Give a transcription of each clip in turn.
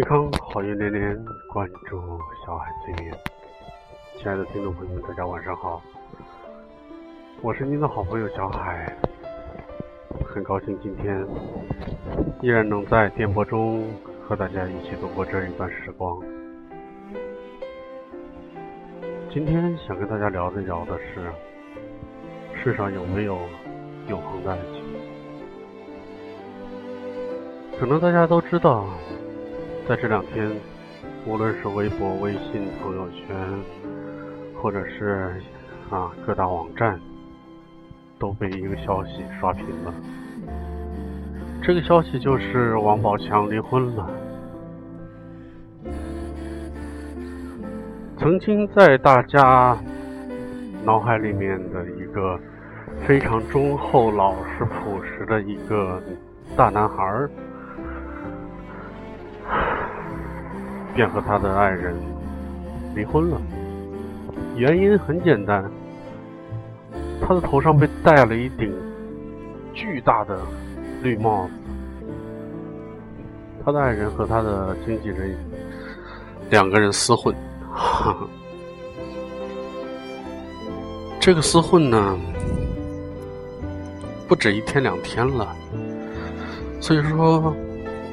健康好运连连，关注小海催眠。亲爱的听众朋友们，大家晚上好，我是您的好朋友小海，很高兴今天依然能在电波中和大家一起度过这一段时光。今天想跟大家聊一聊的是，世上有没有永恒的爱情？可能大家都知道。在这两天，无论是微博、微信、朋友圈，或者是啊各大网站，都被一个消息刷屏了。这个消息就是王宝强离婚了。曾经在大家脑海里面的一个非常忠厚、老实、朴实的一个大男孩儿。便和他的爱人离婚了，原因很简单，他的头上被戴了一顶巨大的绿帽子。他的爱人和他的经纪人两个人厮混，哈这个厮混呢，不止一天两天了，所以说，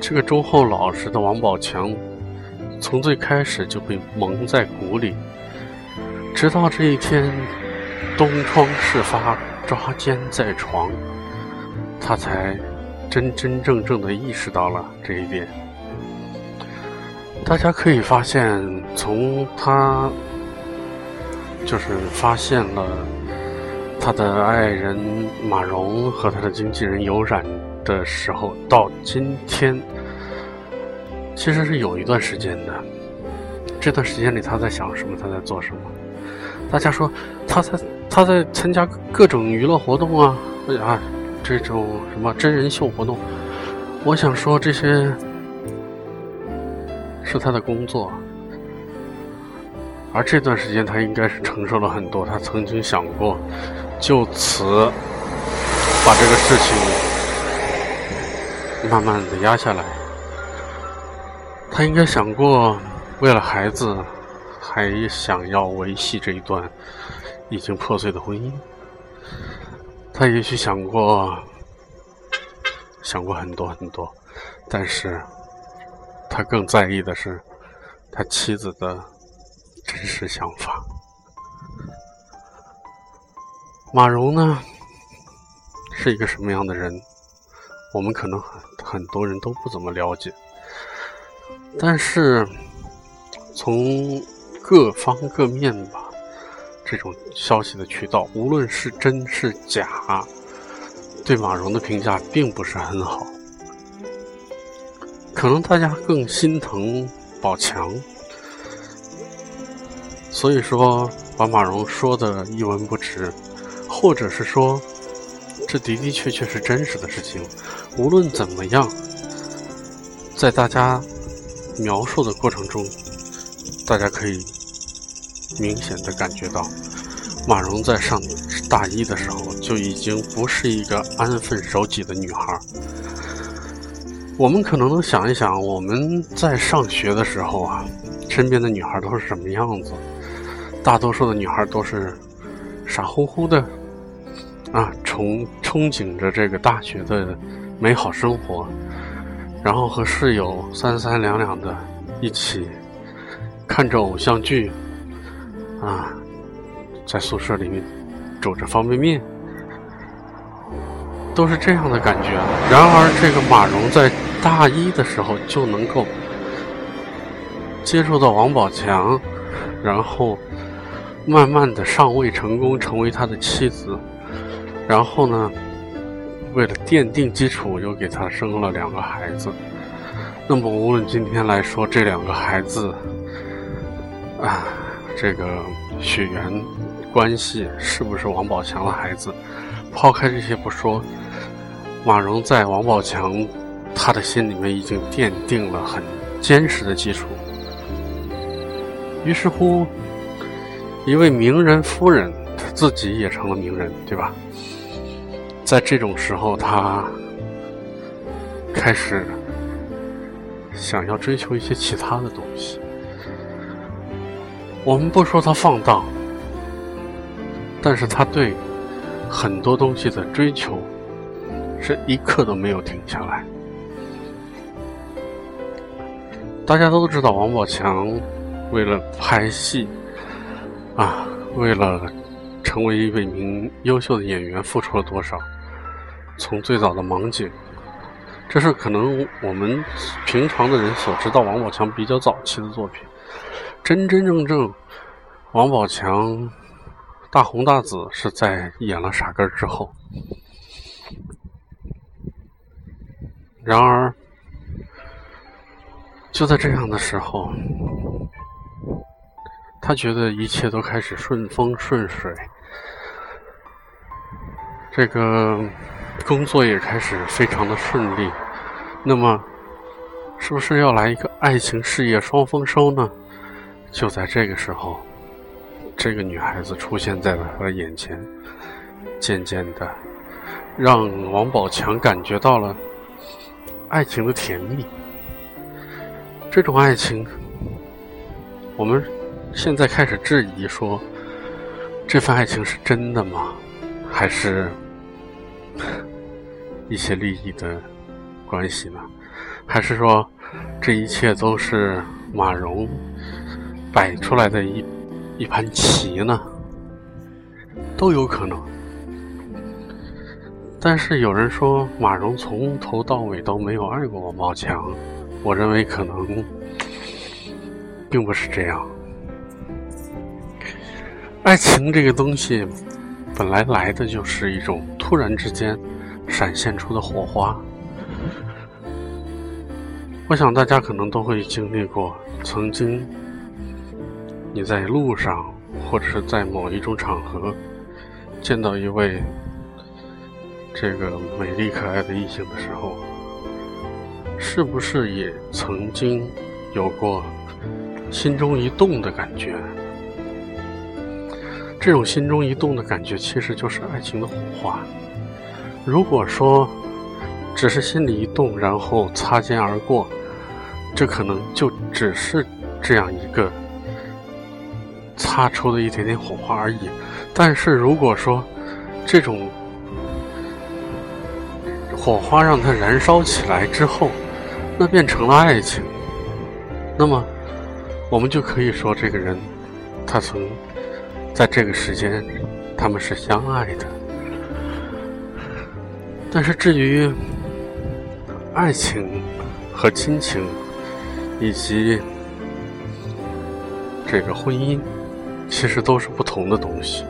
这个忠厚老实的王宝强。从最开始就被蒙在鼓里，直到这一天东窗事发，抓奸在床，他才真真正正的意识到了这一点。大家可以发现，从他就是发现了他的爱人马蓉和他的经纪人有染的时候，到今天。其实是有一段时间的，这段时间里他在想什么？他在做什么？大家说他在他在参加各种娱乐活动啊，啊，这种什么真人秀活动。我想说这些是他的工作，而这段时间他应该是承受了很多。他曾经想过就此把这个事情慢慢的压下来。他应该想过，为了孩子，还想要维系这一段已经破碎的婚姻。他也许想过，想过很多很多，但是他更在意的是他妻子的真实想法。马蓉呢，是一个什么样的人？我们可能很很多人都不怎么了解。但是，从各方各面吧，这种消息的渠道，无论是真是假，对马蓉的评价并不是很好。可能大家更心疼宝强，所以说把马蓉说的一文不值，或者是说，这的的确确是真实的事情。无论怎么样，在大家。描述的过程中，大家可以明显的感觉到，马蓉在上大一的时候就已经不是一个安分守己的女孩。我们可能能想一想，我们在上学的时候啊，身边的女孩都是什么样子？大多数的女孩都是傻乎乎的，啊，憧憧憬着这个大学的美好生活。然后和室友三三两两的一起看着偶像剧，啊，在宿舍里面煮着方便面，都是这样的感觉。然而，这个马蓉在大一的时候就能够接触到王宝强，然后慢慢的上位成功，成为他的妻子。然后呢？为了奠定基础，又给他生了两个孩子。那么，无论今天来说这两个孩子啊，这个血缘关系是不是王宝强的孩子，抛开这些不说，马蓉在王宝强他的心里面已经奠定了很坚实的基础。于是乎，一位名人夫人，她自己也成了名人，对吧？在这种时候，他开始想要追求一些其他的东西。我们不说他放荡，但是他对很多东西的追求是一刻都没有停下来。大家都知道王宝强为了拍戏啊，为了成为一位名优秀的演员付出了多少。从最早的盲井，这是可能我们平常的人所知道王宝强比较早期的作品。真真正正，王宝强大红大紫是在演了《傻根》之后。然而。就在这样的时候，他觉得一切都开始顺风顺水，这个工作也开始非常的顺利。那么，是不是要来一个爱情事业双丰收呢？就在这个时候，这个女孩子出现在了他的眼前，渐渐的，让王宝强感觉到了爱情的甜蜜。这种爱情，我们现在开始质疑说，这份爱情是真的吗？还是一些利益的关系呢？还是说，这一切都是马蓉摆出来的一一盘棋呢？都有可能。但是有人说，马蓉从头到尾都没有爱过王宝强。我认为可能并不是这样。爱情这个东西，本来来的就是一种突然之间闪现出的火花。我想大家可能都会经历过，曾经你在路上或者是在某一种场合见到一位这个美丽可爱的异性的时候。是不是也曾经有过心中一动的感觉？这种心中一动的感觉，其实就是爱情的火花。如果说只是心里一动，然后擦肩而过，这可能就只是这样一个擦出的一点点火花而已。但是如果说这种火花让它燃烧起来之后，那变成了爱情，那么我们就可以说，这个人他曾在这个时间他们是相爱的。但是至于爱情和亲情以及这个婚姻，其实都是不同的东西。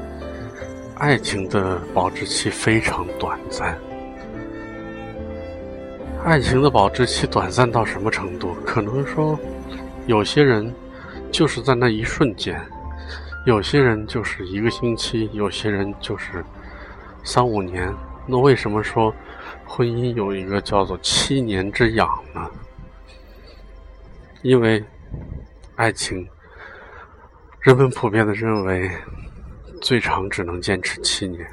爱情的保质期非常短暂。爱情的保质期短暂到什么程度？可能说，有些人就是在那一瞬间，有些人就是一个星期，有些人就是三五年。那为什么说婚姻有一个叫做七年之痒呢？因为爱情，人们普遍的认为最长只能坚持七年。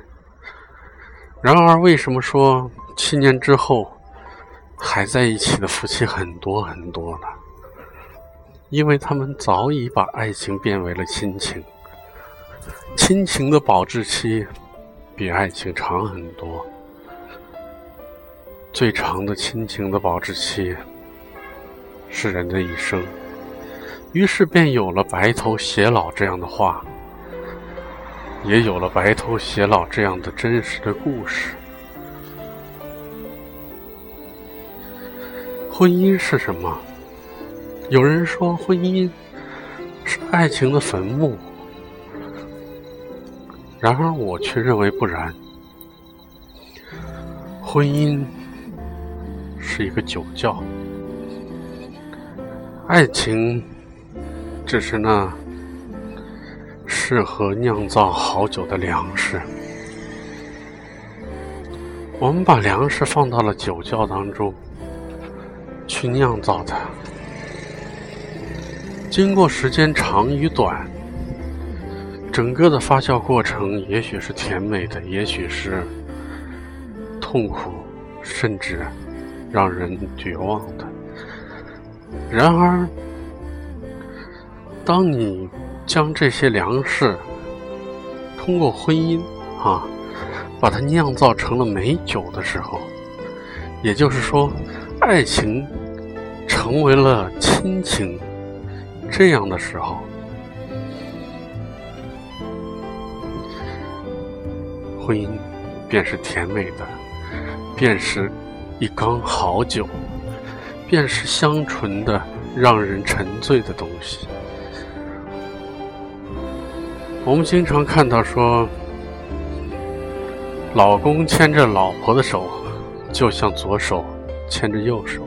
然而，为什么说七年之后？还在一起的夫妻很多很多呢，因为他们早已把爱情变为了亲情。亲情的保质期比爱情长很多，最长的亲情的保质期是人的一生。于是便有了“白头偕老”这样的话，也有了“白头偕老”这样的真实的故事。婚姻是什么？有人说婚姻是爱情的坟墓，然而我却认为不然。婚姻是一个酒窖，爱情只是那适合酿造好酒的粮食。我们把粮食放到了酒窖当中。去酿造它，经过时间长与短，整个的发酵过程也许是甜美的，也许是痛苦，甚至让人绝望的。然而，当你将这些粮食通过婚姻啊，把它酿造成了美酒的时候，也就是说，爱情成为了亲情这样的时候，婚姻便是甜美的，便是一缸好酒。便是香醇的、让人沉醉的东西。我们经常看到说，老公牵着老婆的手，就像左手牵着右手。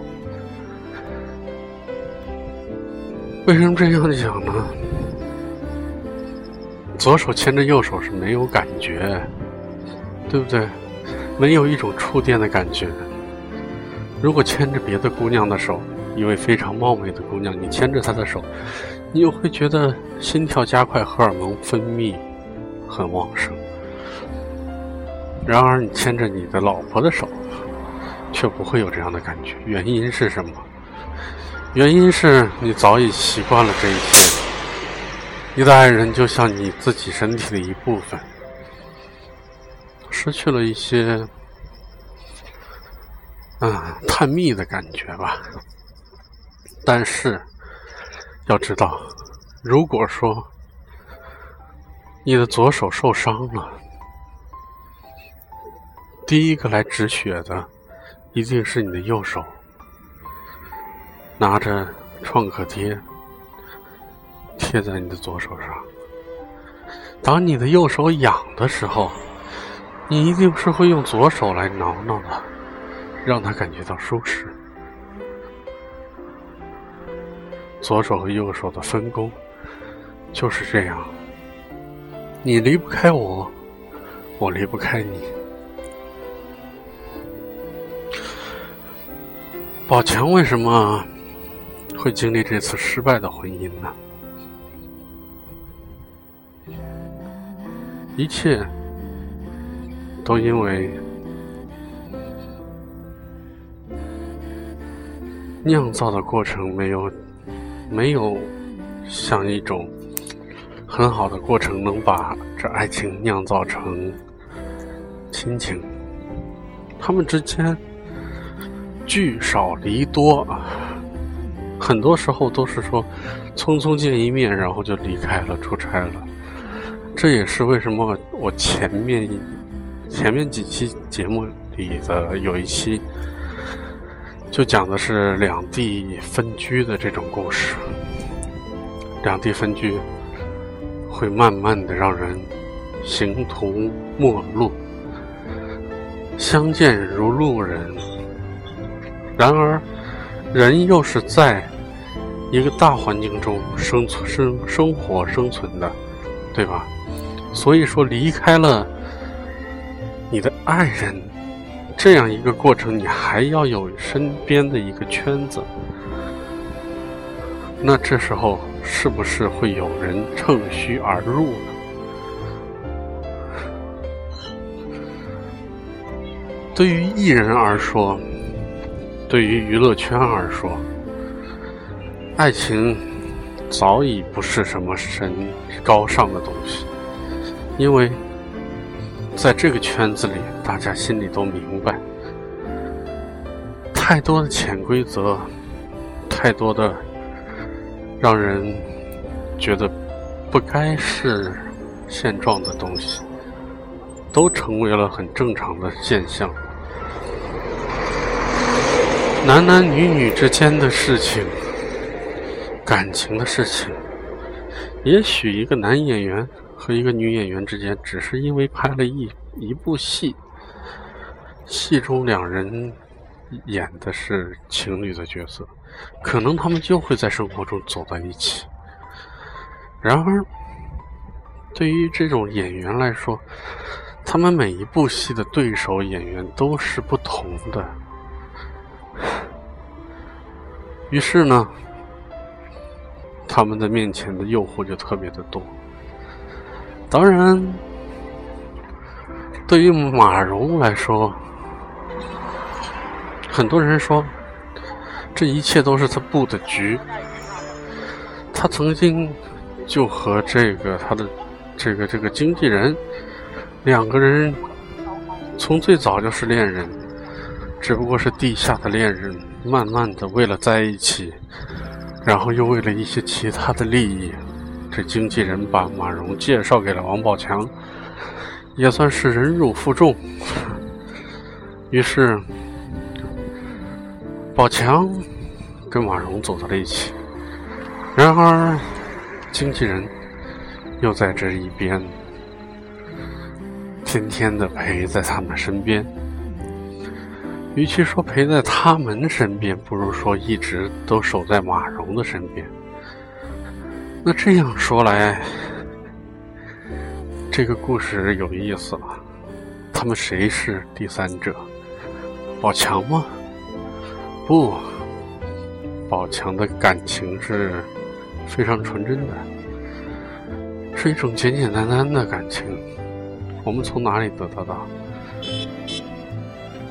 为什么这样讲呢？左手牵着右手是没有感觉，对不对？没有一种触电的感觉。如果牵着别的姑娘的手，一位非常貌美的姑娘，你牵着她的手，你又会觉得心跳加快，荷尔蒙分泌很旺盛。然而，你牵着你的老婆的手，却不会有这样的感觉。原因是什么？原因是你早已习惯了这一切，你的爱人就像你自己身体的一部分，失去了一些。嗯，探秘的感觉吧。但是要知道，如果说你的左手受伤了，第一个来止血的一定是你的右手，拿着创可贴贴在你的左手上。当你的右手痒的时候，你一定是会用左手来挠挠的。让他感觉到舒适。左手和右手的分工就是这样，你离不开我，我离不开你。宝强为什么会经历这次失败的婚姻呢？一切都因为。酿造的过程没有，没有像一种很好的过程，能把这爱情酿造成亲情。他们之间聚少离多，很多时候都是说匆匆见一面，然后就离开了，出差了。这也是为什么我前面前面几期节目里的有一期。就讲的是两地分居的这种故事。两地分居会慢慢的让人形同陌路，相见如路人。然而，人又是在一个大环境中生存、生生活、生存的，对吧？所以说，离开了你的爱人。这样一个过程，你还要有身边的一个圈子，那这时候是不是会有人趁虚而入呢？对于艺人而说，对于娱乐圈而说，爱情早已不是什么神高尚的东西，因为。在这个圈子里，大家心里都明白，太多的潜规则，太多的让人觉得不该是现状的东西，都成为了很正常的现象。男男女女之间的事情，感情的事情，也许一个男演员。和一个女演员之间，只是因为拍了一一部戏，戏中两人演的是情侣的角色，可能他们就会在生活中走在一起。然而，对于这种演员来说，他们每一部戏的对手演员都是不同的，于是呢，他们的面前的诱惑就特别的多。当然，对于马蓉来说，很多人说这一切都是他布的局。他曾经就和这个他的这个这个经纪人两个人从最早就是恋人，只不过是地下的恋人，慢慢的为了在一起，然后又为了一些其他的利益，这经纪人把马蓉介绍给了王宝强，也算是忍辱负重。于是，宝强跟马蓉走到了一起。然而，经纪人又在这一边，天天的陪在他们身边。与其说陪在他们身边，不如说一直都守在马蓉的身边。那这样说来，这个故事有意思了。他们谁是第三者？宝强吗？不，宝强的感情是非常纯真的，是一种简简单单的感情。我们从哪里得到的？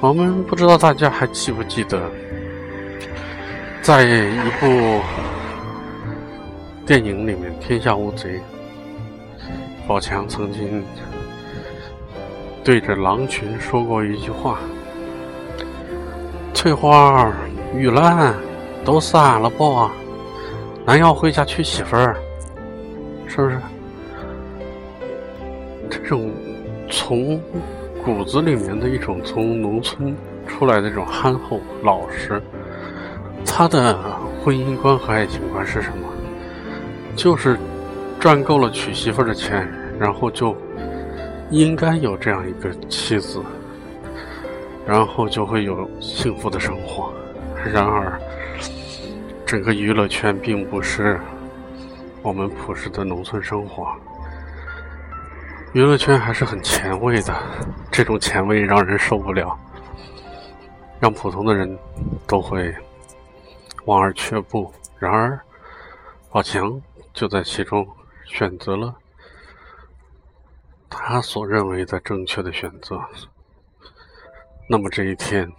我们不知道大家还记不记得，在一部电影里面《天下无贼》，宝强曾经对着狼群说过一句话。翠花、玉兰都散了不？咱要回家娶媳妇儿，是不是？这种从骨子里面的一种从农村出来的这种憨厚老实，他的婚姻观和爱情观是什么？就是赚够了娶媳妇的钱，然后就应该有这样一个妻子。然后就会有幸福的生活。然而，整个娱乐圈并不是我们朴实的农村生活。娱乐圈还是很前卫的，这种前卫让人受不了，让普通的人都会望而却步。然而，宝强就在其中选择了他所认为的正确的选择。那么这一天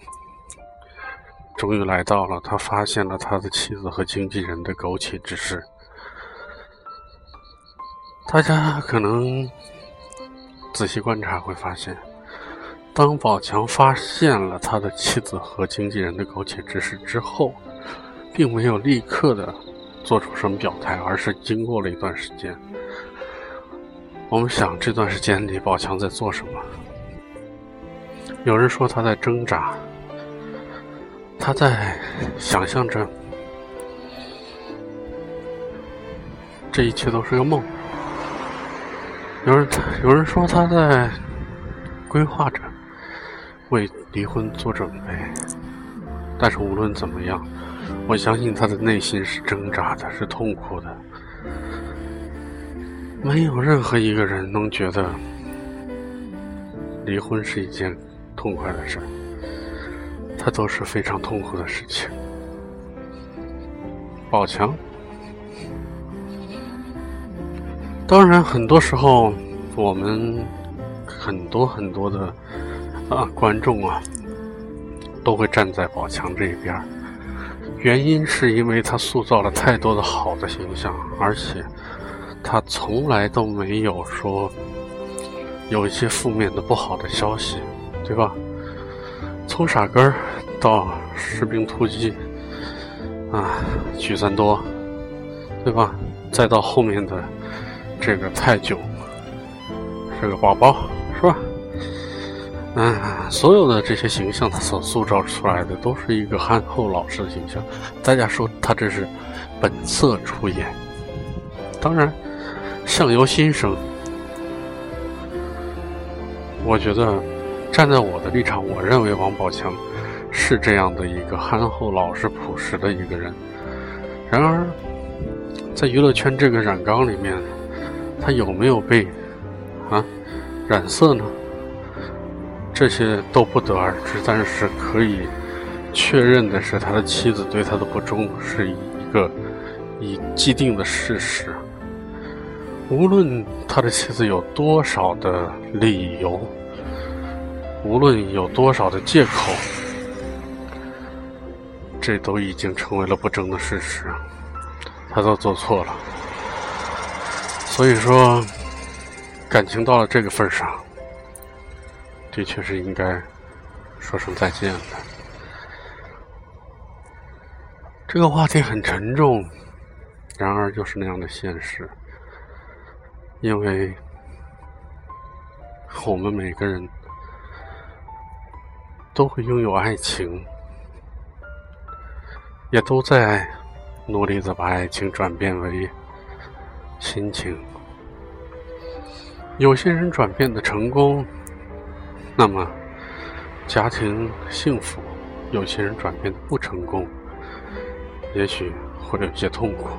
终于来到了，他发现了他的妻子和经纪人的苟且之事。大家可能仔细观察会发现，当宝强发现了他的妻子和经纪人的苟且之事之后，并没有立刻的做出什么表态，而是经过了一段时间。我们想，这段时间里，宝强在做什么？有人说他在挣扎，他在想象着这一切都是个梦。有人有人说他在规划着为离婚做准备，但是无论怎么样，我相信他的内心是挣扎的，是痛苦的。没有任何一个人能觉得离婚是一件。痛快的事，它都是非常痛苦的事情。宝强，当然，很多时候我们很多很多的啊观众啊，都会站在宝强这一边原因是因为他塑造了太多的好的形象，而且他从来都没有说有一些负面的不好的消息。对吧？从傻根儿到士兵突击，啊，许三多，对吧？再到后面的这个太久，是个宝宝，嗯，所有的这些形象，他所塑造出来的都是一个憨厚老实的形象。大家说他这是本色出演，当然，相由心生，我觉得。站在我的立场，我认为王宝强是这样的一个憨厚、老实、朴实的一个人。然而，在娱乐圈这个染缸里面，他有没有被啊染色呢？这些都不得而知。但是可以确认的是，他的妻子对他的不忠是一个已既定的事实。无论他的妻子有多少的理由。无论有多少的借口，这都已经成为了不争的事实，他都做错了。所以说，感情到了这个份上，的确是应该说声再见的。这个话题很沉重，然而就是那样的现实，因为我们每个人都会拥有爱情。也都在努力的把爱情转变为亲情。有些人转变的成功，那么家庭幸福；有些人转变的不成功，也许或者有些痛苦。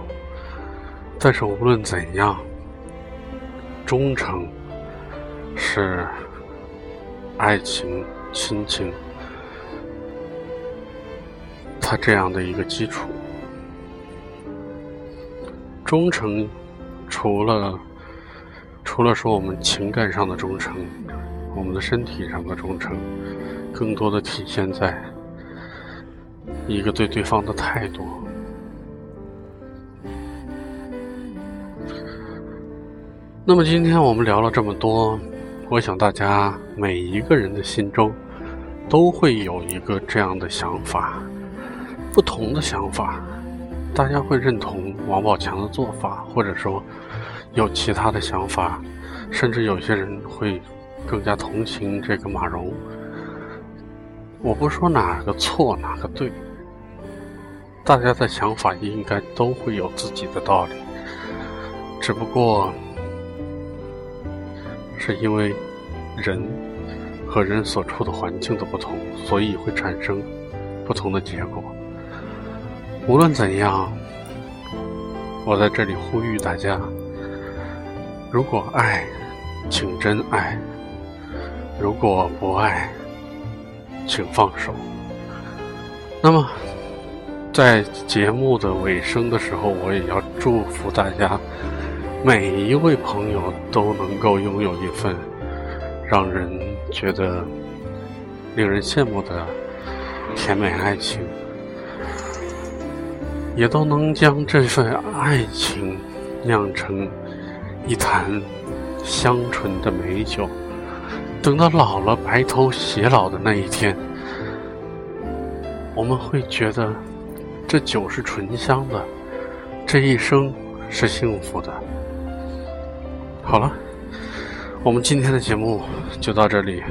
但是无论怎样，忠诚是爱情、亲情。他这样的一个基础，忠诚，除了除了说我们情感上的忠诚，我们的身体上的忠诚，更多的体现在一个对对方的态度。那么今天我们聊了这么多，我想大家每一个人的心中都会有一个这样的想法。不同的想法，大家会认同王宝强的做法，或者说有其他的想法，甚至有些人会更加同情这个马蓉。我不说哪个错哪个对，大家的想法应该都会有自己的道理，只不过是因为人和人所处的环境的不同，所以会产生不同的结果。无论怎样，我在这里呼吁大家：如果爱，请真爱；如果不爱，请放手。那么，在节目的尾声的时候，我也要祝福大家，每一位朋友都能够拥有一份让人觉得令人羡慕的甜美爱情。也都能将这份爱情酿成一坛香醇的美酒，等到老了白头偕老的那一天，我们会觉得这酒是醇香的，这一生是幸福的。好了，我们今天的节目就到这里，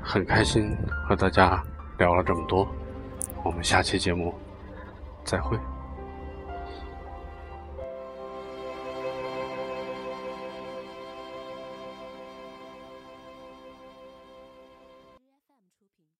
很开心和大家聊了这么多，我们下期节目。再会。